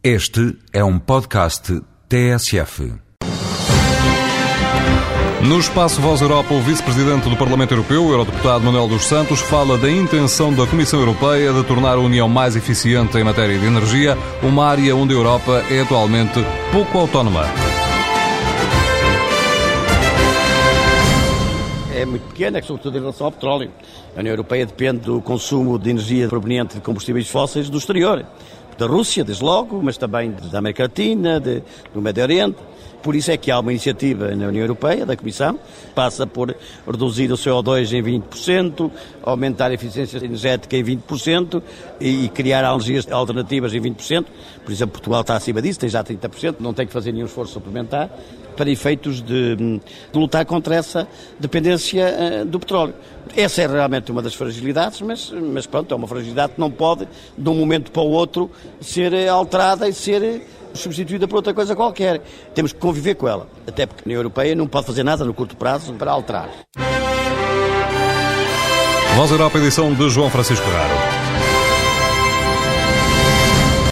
Este é um podcast TSF. No espaço Voz Europa, o vice-presidente do Parlamento Europeu, o eurodeputado Manuel dos Santos, fala da intenção da Comissão Europeia de tornar a União mais eficiente em matéria de energia, uma área onde a Europa é atualmente pouco autónoma. é muito pequena, sobretudo em relação ao petróleo. A União Europeia depende do consumo de energia proveniente de combustíveis fósseis do exterior. Da Rússia, desde logo, mas também da América Latina, de, do Médio Oriente. Por isso é que há uma iniciativa na União Europeia, da Comissão, passa por reduzir o CO2 em 20%, aumentar a eficiência energética em 20% e criar energias alternativas em 20%. Por exemplo, Portugal está acima disso, tem já 30%, não tem que fazer nenhum esforço suplementar para efeitos de, de lutar contra essa dependência uh, do petróleo. Essa é realmente uma das fragilidades, mas, mas pronto, é uma fragilidade que não pode, de um momento para o outro, ser alterada e ser substituída por outra coisa qualquer. Temos que conviver com ela, até porque a União Europeia não pode fazer nada no curto prazo para alterar. Voz Europa, edição de João Francisco Raro.